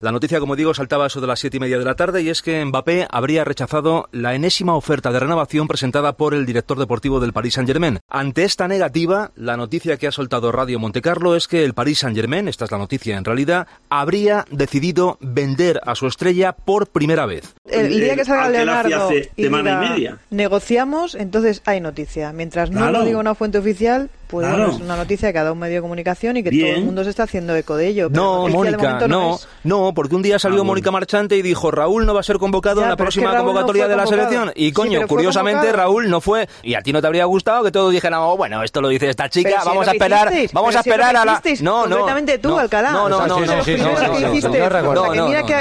La noticia, como digo, saltaba eso de las siete y media de la tarde y es que Mbappé habría rechazado la enésima oferta de renovación presentada por el director deportivo del Paris Saint-Germain. Ante esta negativa, la noticia que ha soltado Radio Montecarlo es que el Paris Saint-Germain, esta es la noticia en realidad, habría decidido vender a su estrella por primera vez. El, día que salga Leonardo hace y semana diga, y media. negociamos, entonces hay noticia. Mientras no Claro. lo diga una fuente oficial, pues Claro. bueno, es una noticia que ha dado un medio de comunicación y que Bien. todo el mundo se está haciendo eco de ello. pero No, de Mónica, no, es. no, porque un día salió Ah, bueno. Mónica Marchante y dijo Raúl no va a ser convocado Ya, en la pero es que próxima no convocatoria de la selección. Y coño, pero curiosamente. Raúl no fue. Y a ti no te habría gustado que todos dijeran, oh, bueno, esto lo dice esta chica, Pero si vamos a esperar, hicisteis, vamos pero a si esperar que a la. No, no. concretamente tú, no, Alcalá. No, no, sea, no,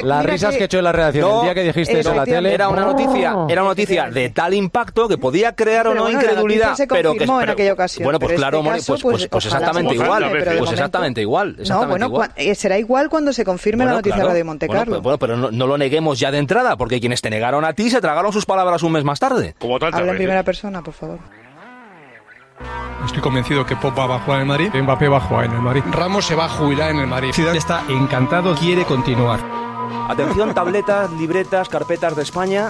Las risas que- hecho en la redacción No, el día que dijiste eso en la tele. Era una noticia, era una noticia de tal impacto que podía crear o Pero no incredulidad, pero que en pero- aquella ocasión, Bueno, pues pero claro, este caso, pues, pues, pues, pues exactamente igual, pero pues momento- exactamente igual, No, exactamente bueno, igual. eh, será igual cuando se confirme la noticia claro. de Monte Bueno, Carlo. Bueno, pero no, no lo neguemos ya de entrada, porque quienes te negaron a ti se tragaron sus palabras un mes más tarde. Como Habla en veces. primera persona, por favor. Estoy convencido que Pogba va a jugar en el Madrid, Mbappé va a jugar en el Madrid, Ramos se va a jubilar en el Madrid. Zidane está encantado, quiere continuar. Atención, tabletas, libretas, carpetas de España.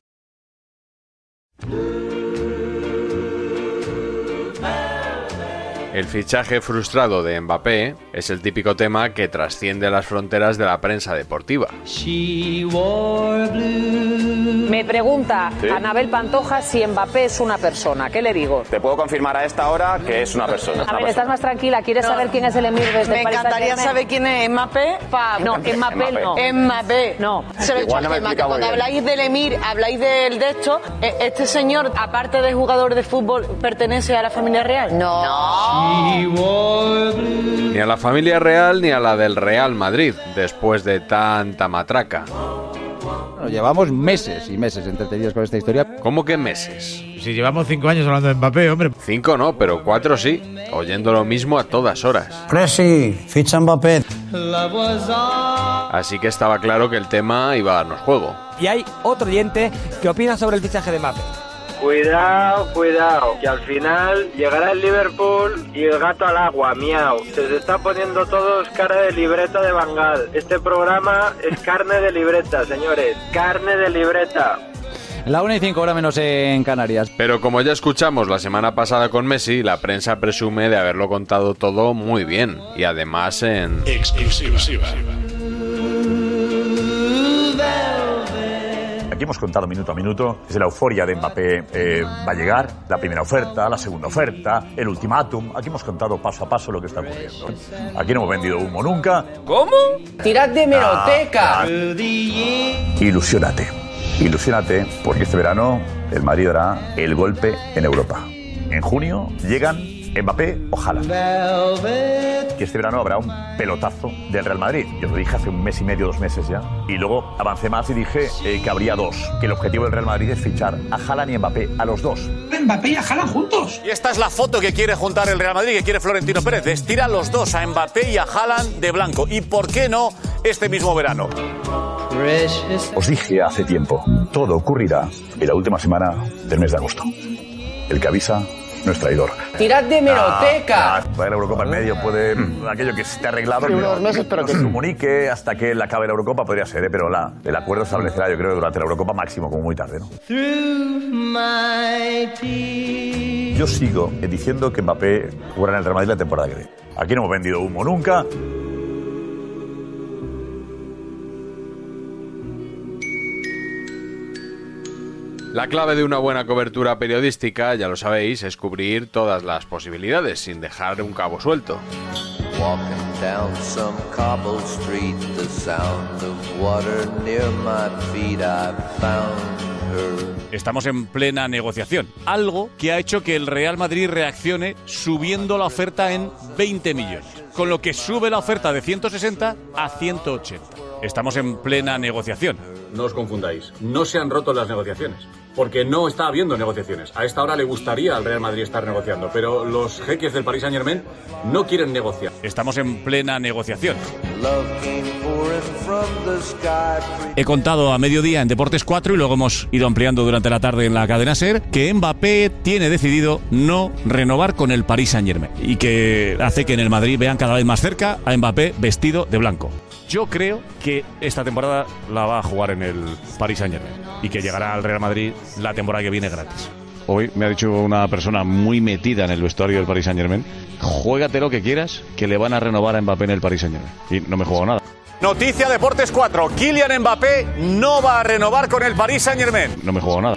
El fichaje frustrado de Mbappé es el típico tema que trasciende las fronteras de la prensa deportiva. Me pregunta Anabel Pantoja si Mbappé es una persona. ¿Qué le digo? Te puedo confirmar a esta hora que es una persona. A ver, estás más tranquila. ¿Quieres saber quién es el emir desde Me Paris encantaría saber quién es Mbappé. Pa- No, Mbappé no. Mbappé. No. Se lo he dicho Igual no me he que explicado cuando habláis del Emir, habláis del de esto, eh, este señor, aparte de jugador de fútbol, pertenece a la familia real. No. Ni a la familia real ni a la del Real Madrid, después de tanta matraca. Bueno, llevamos meses y meses entretenidos con esta historia. ¿Cómo que meses? Si llevamos cinco años hablando de Mbappé, hombre. Cinco no, pero cuatro sí, oyendo lo mismo a todas horas. Presi, ficha Mbappé. Así que estaba claro que el tema iba a darnos juego. Y hay otro oyente que opina sobre el fichaje de Mbappé. Cuidado, cuidado, que al final llegará el Liverpool y el gato al agua, miau. Se está poniendo todos cara de libreta de Bangal. Este programa es carne de libreta, señores. Carne de libreta. La 1 y 5 horas menos en Canarias. Pero como ya escuchamos la semana pasada con Messi, la prensa presume de haberlo contado todo muy bien. Y además en... Exclusiva. Aquí hemos contado minuto a minuto desde la euforia de Mbappé eh, va a llegar, la primera oferta, la segunda oferta, el ultimátum. Aquí hemos contado paso a paso lo que está ocurriendo. Aquí no hemos vendido humo nunca. ¿Cómo? Tirad de meroteca. Ilusiónate. Ilusiónate porque este verano el Madrid dará el golpe en Europa. En junio llegan ¿Mbappé o Haaland? Que este verano habrá un pelotazo del Real Madrid. Yo lo dije hace un mes y medio, dos meses ya. Y luego avancé más y dije eh, que habría dos. Que el objetivo del Real Madrid es fichar a Haaland y Mbappé, a los dos. Mbappé y a Haaland juntos. Y esta es la foto que quiere juntar el Real Madrid, que quiere Florentino Pérez. Estira a los dos, a Mbappé y a Haaland de blanco. ¿Y por qué no este mismo verano? Os dije hace tiempo, todo ocurrirá en la última semana del mes de agosto. El que avisa no es traidor. Tirad de meroteca. Ah, puede la Eurocopa en medio, puede aquello que esté arreglado. Sí, unos meses, pero no que se comunique hasta que él acabe la Eurocopa, podría ser, ¿eh? pero la, el acuerdo establecerá, yo creo, durante la Eurocopa máximo, como muy tarde. ¿no? Yo sigo diciendo que Mbappé jugará en el Real Madrid la temporada que viene. Aquí no hemos vendido humo nunca. La clave de una buena cobertura periodística, ya lo sabéis, es cubrir todas las posibilidades sin dejar un cabo suelto. Estamos en plena negociación. Algo que ha hecho que el Real Madrid reaccione subiendo la oferta en 20 millones. Con lo que sube la oferta de 160 a 180. Estamos en plena negociación. No os confundáis, no se han roto las negociaciones, porque no está habiendo negociaciones. A esta hora le gustaría al Real Madrid estar negociando, pero los jeques del Paris Saint Germain no quieren negociar. Estamos en plena negociación. Love came pouring from the sky. He contado a mediodía en Deportes 4 y luego hemos ido ampliando durante la tarde en la cadena SER que Mbappé tiene decidido no renovar con el Paris Saint Germain y que hace que en el Madrid vean cada vez más cerca a Mbappé vestido de blanco. Yo creo que esta temporada la va a jugar en el Paris Saint Germain y que llegará al Real Madrid la temporada que viene gratis. Hoy me ha dicho una persona muy metida en el vestuario del Paris Saint Germain, juégate lo que quieras, que le van a renovar a Mbappé en el Paris Saint Germain. Y no me juego nada. Noticia Deportes 4. Kylian Mbappé no va a renovar con el Paris Saint Germain. No me juego nada.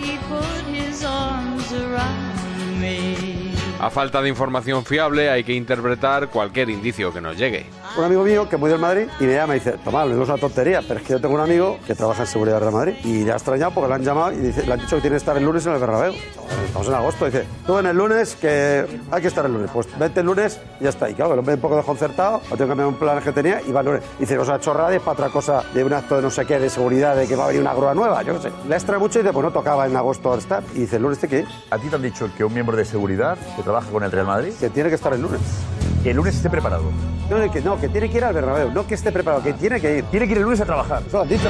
A falta de información fiable hay que interpretar cualquier indicio que nos llegue. Un amigo mío que es muy del Madrid y me llama y dice, Tomás, no es una tontería, pero es que yo tengo un amigo que trabaja en seguridad Real Madrid y le ha extrañado porque le han llamado y dice, le han dicho que tiene que estar el lunes en el Bernabéu. Estamos en agosto, dice, tú en el lunes que hay que estar el lunes. Pues vete el lunes y ya está. Y claro, el hombre un poco desconcertado, o tengo que cambiar un plan que tenía y va el lunes. Dice, o sea, chorrada es para otra cosa de un acto de no sé qué, de seguridad, de que va a venir una grúa nueva, yo qué sé. Le extrae mucho y dice, pues no tocaba en agosto estar. Y dice, el lunes te que ir. ¿A ti te han dicho que un miembro de seguridad que trabaja con el Real Madrid? Que tiene que estar el lunes. Que el lunes esté preparado. No, que, no, que tiene que ir al Bernabéu, no que esté preparado, que tiene que ir. Tiene que ir el lunes a trabajar. Eso lo han dicho.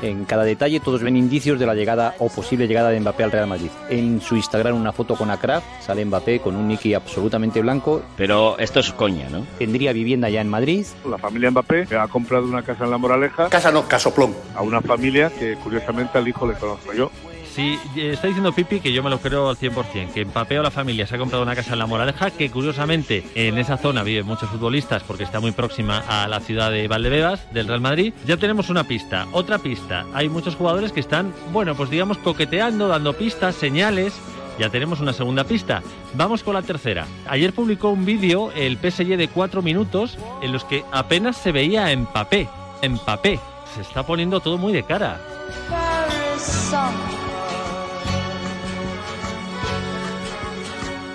En cada detalle todos ven indicios de la llegada o posible llegada de Mbappé al Real Madrid. En su Instagram una foto con Akraf, sale Mbappé con un Nicky absolutamente blanco. Pero esto es coña, ¿no? Tendría vivienda ya en Madrid. La familia Mbappé ha comprado una casa en La Moraleja. Casa no, casoplón. A una familia que curiosamente al hijo le conozco yo. Sí, está diciendo Pipi que yo me lo creo al 100%, que Mbappé o la familia se ha comprado una casa en La Moraleja, que curiosamente en esa zona viven muchos futbolistas porque está muy próxima a la ciudad de Valdebebas, del Real Madrid. Ya tenemos una pista. Otra pista, hay muchos jugadores que están, bueno, pues digamos coqueteando, dando pistas, señales. Ya tenemos una segunda pista. Vamos con la tercera. Ayer publicó un vídeo el PSG de cuatro minutos en los que apenas se veía a Mbappé. Mbappé. Se está poniendo todo muy de cara.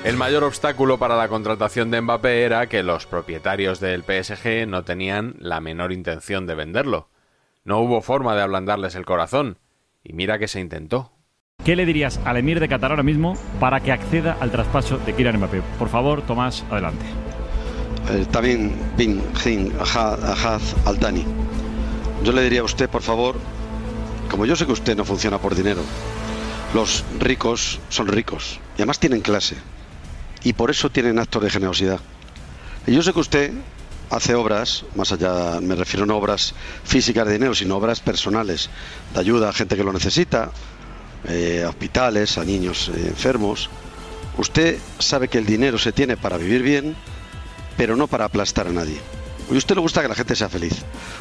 El mayor obstáculo para la contratación de Mbappé era que los propietarios del PSG no tenían la menor intención de venderlo. No hubo forma de ablandarles el corazón, y mira que se intentó. ¿Qué le dirías al emir de Qatar ahora mismo para que acceda al traspaso de Kylian Mbappé? Por favor, Tomás, adelante. Eh, también Bin Jin Ahaz Altani. Yo le diría a usted, por favor, como yo sé que usted no funciona por dinero, los ricos son ricos y además tienen clase y por eso tienen actos de generosidad. Yo sé que usted hace obras, más allá, me refiero no obras físicas de dinero, sino obras personales, de ayuda a gente que lo necesita, eh, hospitales, a niños eh, enfermos. Usted sabe que el dinero se tiene para vivir bien, pero no para aplastar a nadie. Y usted le gusta que la gente sea feliz.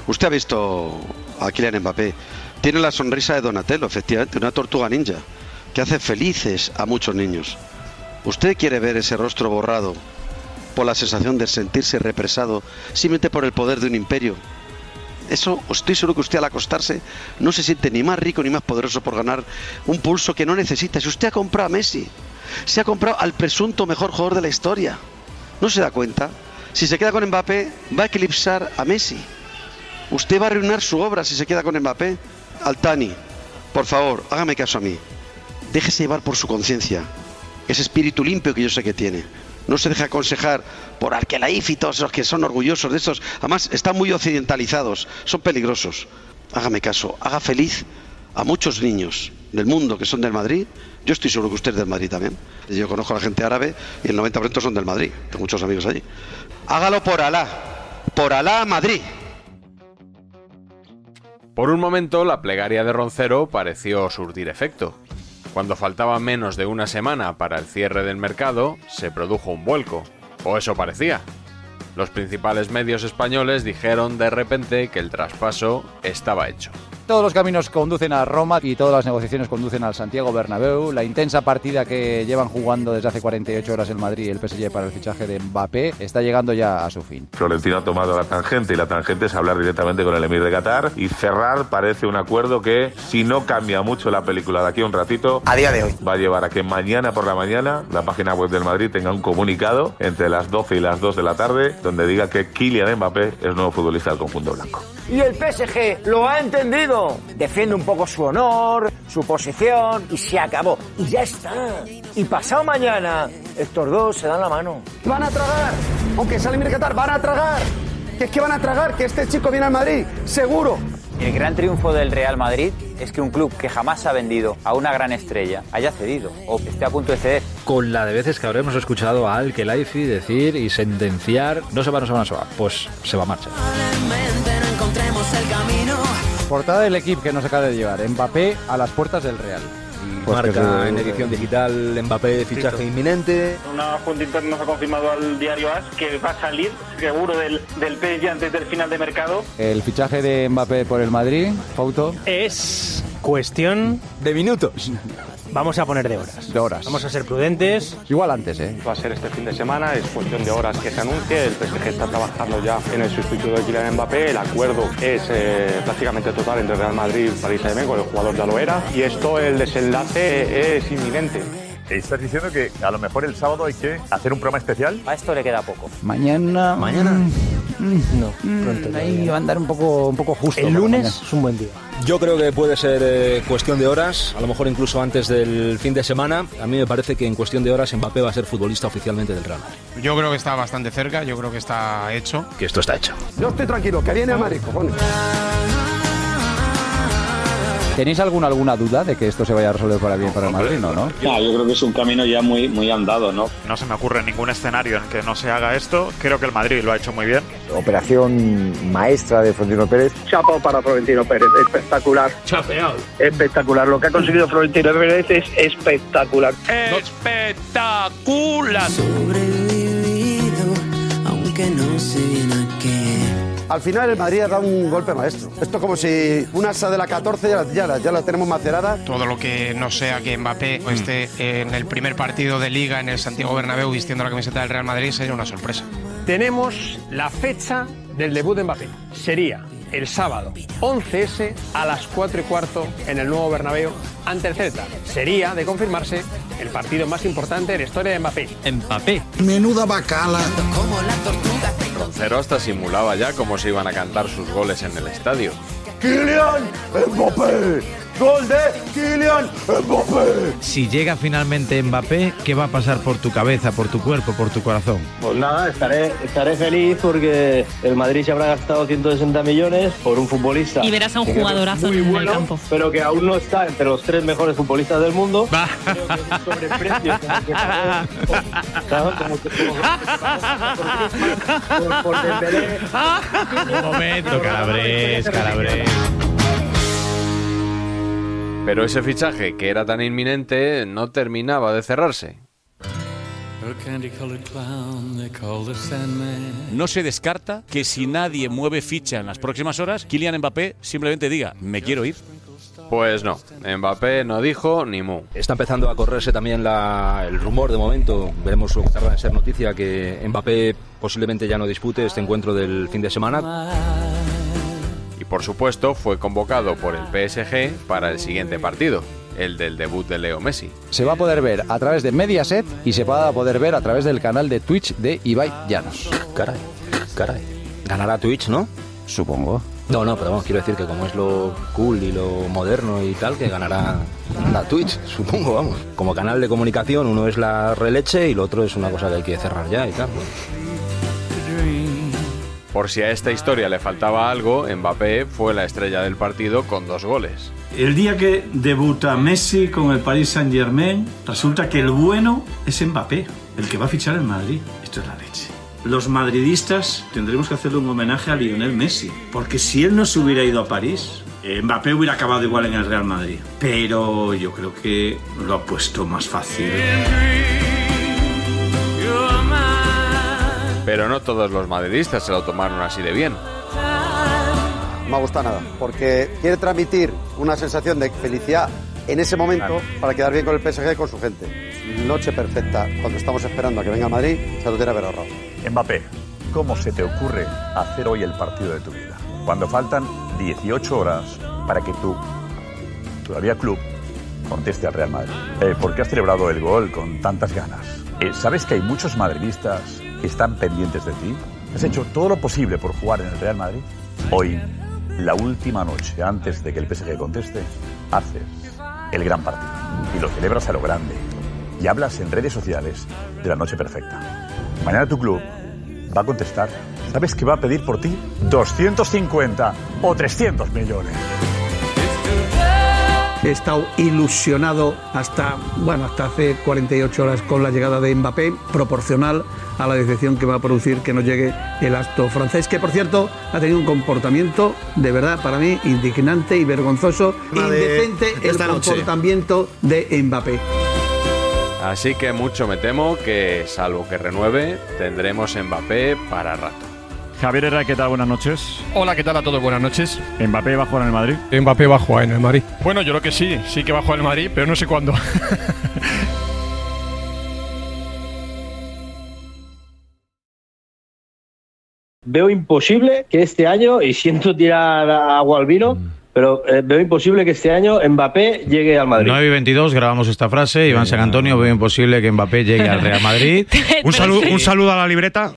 Usted ha visto a Kylian Mbappé. Tiene la sonrisa de Donatello, efectivamente, una tortuga ninja, que hace felices a muchos niños. ¿Usted quiere ver ese rostro borrado por la sensación de sentirse represado simplemente por el poder de un imperio? Eso, estoy seguro que usted al acostarse no se siente ni más rico ni más poderoso por ganar un pulso que no necesita. Si usted ha comprado a Messi, Se ha comprado al presunto mejor jugador de la historia. ¿No se da cuenta? Si se queda con Mbappé, va a eclipsar a Messi. Usted va a arruinar su obra si se queda con Mbappé. Altani, por favor, hágame caso a mí. Déjese llevar por su conciencia, ese espíritu limpio que yo sé que tiene. No se deje aconsejar por Arquelaif los que son orgullosos de estos. Además, están muy occidentalizados, son peligrosos. Hágame caso, haga feliz a muchos niños del mundo que son del Madrid. Yo estoy seguro que usted es del Madrid también. Yo conozco a la gente árabe y el 90% son del Madrid. Tengo muchos amigos allí. Hágalo por Alá. Por Alá, Madrid. Por un momento, la plegaria de Roncero pareció surtir efecto. Cuando faltaba menos de una semana para el cierre del mercado, se produjo un vuelco. O eso parecía. Los principales medios españoles dijeron de repente que el traspaso estaba hecho. Todos los caminos conducen a Roma y todas las negociaciones conducen al Santiago Bernabéu. La intensa partida que llevan jugando desde hace 48 horas el Madrid y el PSG para el fichaje de Mbappé está llegando ya a su fin. Florentino ha tomado la tangente y la tangente es hablar directamente con el emir de Qatar y cerrar parece un acuerdo que si no cambia mucho la película de aquí a un ratito, A día de hoy. va a llevar a que mañana por la mañana la página web del Madrid tenga un comunicado entre las 12 y las 2 de la tarde donde diga que Kylian Mbappé es nuevo futbolista del conjunto blanco. Y el PSG lo ha entendido. Defiende un poco su honor, su posición y se acabó. Y ya está. Y pasado mañana, estos dos se dan la mano. Van a tragar, aunque sale Qatar, van a tragar. Que es que van a tragar, que este chico viene al Madrid, seguro. El gran triunfo del Real Madrid es que un club que jamás ha vendido a una gran estrella haya cedido o esté a punto de ceder. Con la de veces que habremos escuchado a Al Khelaifi decir y sentenciar, no se va, no se va, no se va, pues se va a marcha. Portada del equipo que nos acaba de llevar. Mbappé a las puertas del Real. Pues Marca en edición digital Mbappé fichaje inminente. Una fuente interna nos ha confirmado al diario AS que va a salir seguro del, del PSG antes del final de mercado. El fichaje de Mbappé por el Madrid, Fauto. Es cuestión de minutos. Vamos a poner de horas. De horas. Vamos a ser prudentes. Igual antes, ¿eh? Va a ser este fin de semana, es cuestión de horas que se anuncie. El PSG está trabajando ya en el sustituto de Kylian Mbappé. El acuerdo es eh, prácticamente total entre Real Madrid y Paris Saint-Germain, el jugador ya lo era. Y esto, el desenlace es inminente. ¿Estás diciendo que a lo mejor el sábado hay que hacer un programa especial? A esto le queda poco. Mañana. ¿Mañana? No, pronto. Ahí va a andar un poco, un poco justo. El lunes mañana. es un buen día. Yo creo que puede ser eh, cuestión de horas, a lo mejor incluso antes del fin de semana. A mí me parece que en cuestión de horas Mbappé va a ser futbolista oficialmente del Real Madrid. Yo creo que está bastante cerca, yo creo que está hecho. Que esto está hecho. Yo estoy tranquilo, que viene al Madrid, cojones. ¿Tenéis alguna, alguna duda de que esto se vaya a resolver para bien para el Madrid? No, ¿no? No, yo creo que es un camino ya muy, muy andado, ¿no? No se me ocurre ningún escenario en que no se haga esto. Creo que el Madrid lo ha hecho muy bien. Operación maestra de Florentino Pérez. Chapo para Florentino Pérez, espectacular. Chapeado. Espectacular. Lo que ha conseguido Florentino Pérez es espectacular. ¡Espectacular! aunque no a qué. Al final el Madrid ha dado un golpe maestro. Esto es como si una asa de la 14 ya la, ya la- ya la tenemos macerada. Todo lo que no sea que Mbappé esté en el primer partido de Liga en el Santiago Bernabéu vistiendo la camiseta del Real Madrid sería una sorpresa. Tenemos la fecha del debut de Mbappé. Sería el sábado 11S a las 4 y cuarto en el nuevo Bernabéu ante el Celta. Sería, de confirmarse, el partido más importante de la historia de Mbappé. Mbappé. Menuda bacala. Roncero hasta simulaba ya cómo se iban a cantar sus goles en el estadio. ¡Gol de Kylian Mbappé! Si llega finalmente Mbappé, ¿qué va a pasar por tu cabeza, por tu cuerpo, por tu corazón? Pues nada, estaré, estaré feliz porque el Madrid se habrá gastado 160 millones por un futbolista. Y verás a un jugadorazo muy en el bueno, campo. Pero que aún no está entre los tres mejores futbolistas del mundo. Creo que es un sobreprecio. Un momento, Calabres, Calabres. Pero ese fichaje, que era tan inminente, no terminaba de cerrarse. No se descarta que si nadie mueve ficha en las próximas horas, Kylian Mbappé simplemente diga, me quiero ir. Pues no, Mbappé no dijo ni mu. Está empezando a correrse también la- el rumor de momento, veremos lo que tarda en ser noticia, que Mbappé posiblemente ya no dispute este encuentro del fin de semana. Por supuesto fue convocado por el PSG para el siguiente partido. el del debut de Leo Messi. Se va a poder ver a través de Mediaset y se va a poder ver a través del canal de Twitch de Ibai Llanos. Caray, caray. Ganará Twitch, ¿no? Supongo. No, no, pero vamos, quiero decir que como es lo cool y lo moderno y tal, que ganará la Twitch, supongo, vamos. Como canal de comunicación, uno es la releche y el otro es una cosa que hay que cerrar ya y tal. Por si a esta historia le faltaba algo, Mbappé fue la estrella del partido con dos goles. El día que debuta Messi con el Paris Saint Germain, resulta que el bueno es Mbappé, el que va a fichar en Madrid. Esto es la leche. Los madridistas tendremos que hacerle un homenaje a Lionel Messi, porque si él no se hubiera ido a París, eh, Mbappé hubiera acabado igual en el Real Madrid. Pero yo creo que lo ha puesto más fácil. Pero no todos los madridistas se lo tomaron así de bien. No me ha gustado nada, porque quiere transmitir una sensación de felicidad en ese momento para quedar bien con el PSG y con su gente. Noche perfecta, cuando estamos esperando a que venga a Madrid, se lo tiene ahorrado. Mbappé, ¿cómo se te ocurre hacer hoy el partido de tu vida? Cuando faltan 18 horas para que tú, todavía club, conteste al Real Madrid. Eh, ¿Por qué has celebrado el gol con tantas ganas? Eh, ¿Sabes que hay muchos madridistas están pendientes de ti? ¿Has hecho todo lo posible por jugar en el Real Madrid? Hoy, la última noche antes de que el PSG conteste, haces el gran partido y lo celebras a lo grande y hablas en redes sociales de la noche perfecta. Mañana tu club va a contestar. ¿Sabes qué va a pedir por ti? 250 o 300 millones. He estado ilusionado hasta, bueno, hasta hace 48 horas con la llegada de Mbappé, proporcional a la decepción que va a producir que no llegue el acto francés, que por cierto ha tenido un comportamiento de verdad para mí indignante y vergonzoso, indecente el comportamiento de Mbappé. Así que mucho me temo que, salvo que renueve, tendremos Mbappé para rato. Javier Herrera, ¿qué tal? Buenas noches. Hola, ¿qué tal a todos? Buenas noches. ¿Mbappé va a jugar en el Madrid? Mbappé va a jugar en el Madrid. Bueno, yo creo que sí, sí que va a jugar en el Madrid, pero no sé cuándo. Veo imposible que este año, y siento tirar agua al vino, pero eh, veo imposible que este año Mbappé llegue al Madrid. 9 y 22, grabamos esta frase. Iván San Antonio, veo imposible que Mbappé llegue al Real Madrid. Un saludo, un saludo a la libreta.